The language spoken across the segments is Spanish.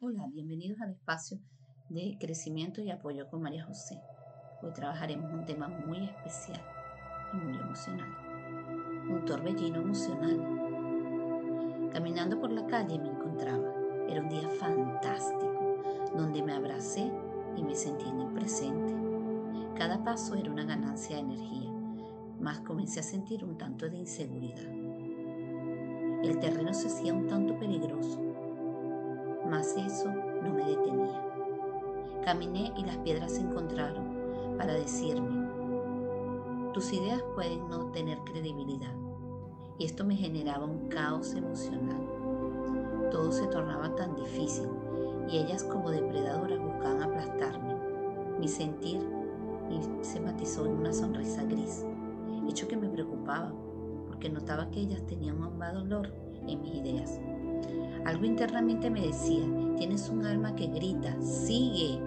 Hola, bienvenidos al espacio de crecimiento y apoyo con María José. Hoy trabajaremos un tema muy especial y muy emocional. Un torbellino emocional. Caminando por la calle me encontraba. Era un día fantástico, donde me abracé y me sentí en el presente. Cada paso era una ganancia de energía, más comencé a sentir un tanto de inseguridad. El terreno se hacía un tanto peligroso mas eso no me detenía. Caminé y las piedras se encontraron para decirme, tus ideas pueden no tener credibilidad. Y esto me generaba un caos emocional. Todo se tornaba tan difícil y ellas como depredadoras buscaban aplastarme. Mi sentir se matizó en una sonrisa gris, hecho que me preocupaba porque notaba que ellas tenían un mal dolor en mis ideas. Algo internamente me decía, tienes un alma que grita, sigue.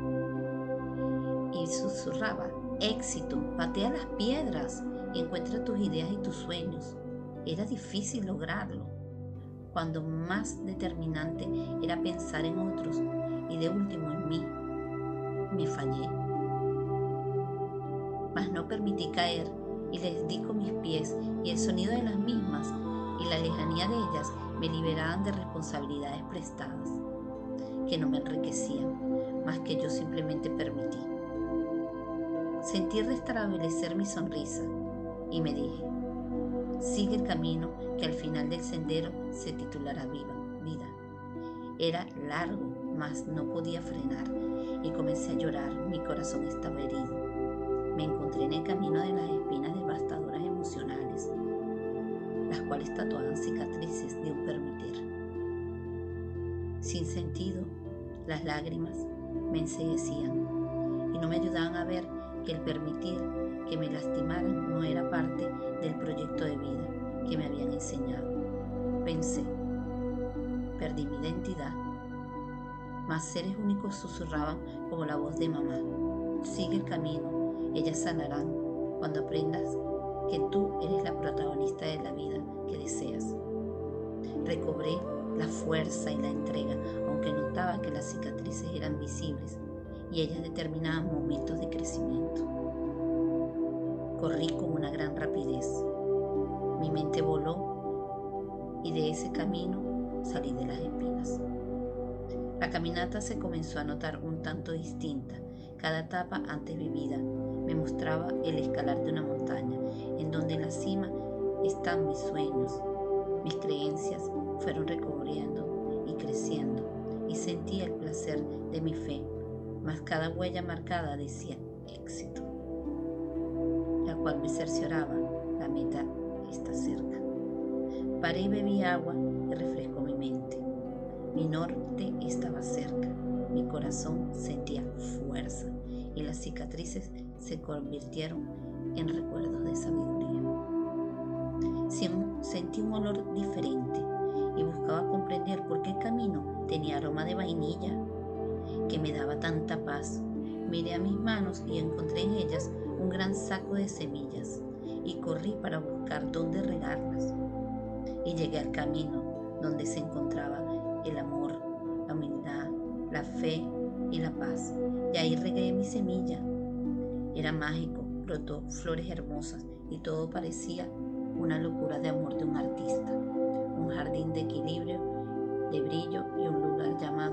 Y susurraba, éxito, patea las piedras y encuentra tus ideas y tus sueños. Era difícil lograrlo, cuando más determinante era pensar en otros y de último en mí. Me fallé. Mas no permití caer y les di con mis pies y el sonido de las mismas y la lejanía de ellas me liberaban de responsabilidades prestadas que no me enriquecían, más que yo simplemente permití. Sentí restablecer mi sonrisa y me dije, sigue el camino que al final del sendero se titulará viva, vida. Era largo, mas no podía frenar y comencé a llorar, mi corazón estaba herido. Me encontré en el camino de las espinas devastadoras emocionales las cuales tatuaban cicatrices de un permitir. Sin sentido, las lágrimas me enseguecían y no me ayudaban a ver que el permitir que me lastimaran no era parte del proyecto de vida que me habían enseñado. Pensé, perdí mi identidad. Más seres únicos susurraban como la voz de mamá. Sigue el camino, ellas sanarán cuando aprendas que tú eres la protagonista de la vida que deseas. Recobré la fuerza y la entrega, aunque notaba que las cicatrices eran visibles y ellas determinaban momentos de crecimiento. Corrí con una gran rapidez. Mi mente voló y de ese camino salí de las espinas. La caminata se comenzó a notar un tanto distinta. Cada etapa antes vivida me mostraba el escalar de una montaña, donde en la cima están mis sueños. Mis creencias fueron recubriendo y creciendo y sentía el placer de mi fe, mas cada huella marcada decía éxito, la cual me cercioraba, la meta está cerca. Paré y bebí agua y refrescó mi mente. Mi norte estaba cerca, mi corazón sentía fuerza y las cicatrices se convirtieron en recuerdos de sabiduría. Sentí un olor diferente y buscaba comprender por qué el camino tenía aroma de vainilla que me daba tanta paz. Miré a mis manos y encontré en ellas un gran saco de semillas y corrí para buscar dónde regarlas. Y llegué al camino donde se encontraba el amor, la humildad, la fe y la paz. Y ahí regué mi semilla. Era mágico, brotó flores hermosas y todo parecía una locura de amor de un artista. Un jardín de equilibrio, de brillo y un lugar llamado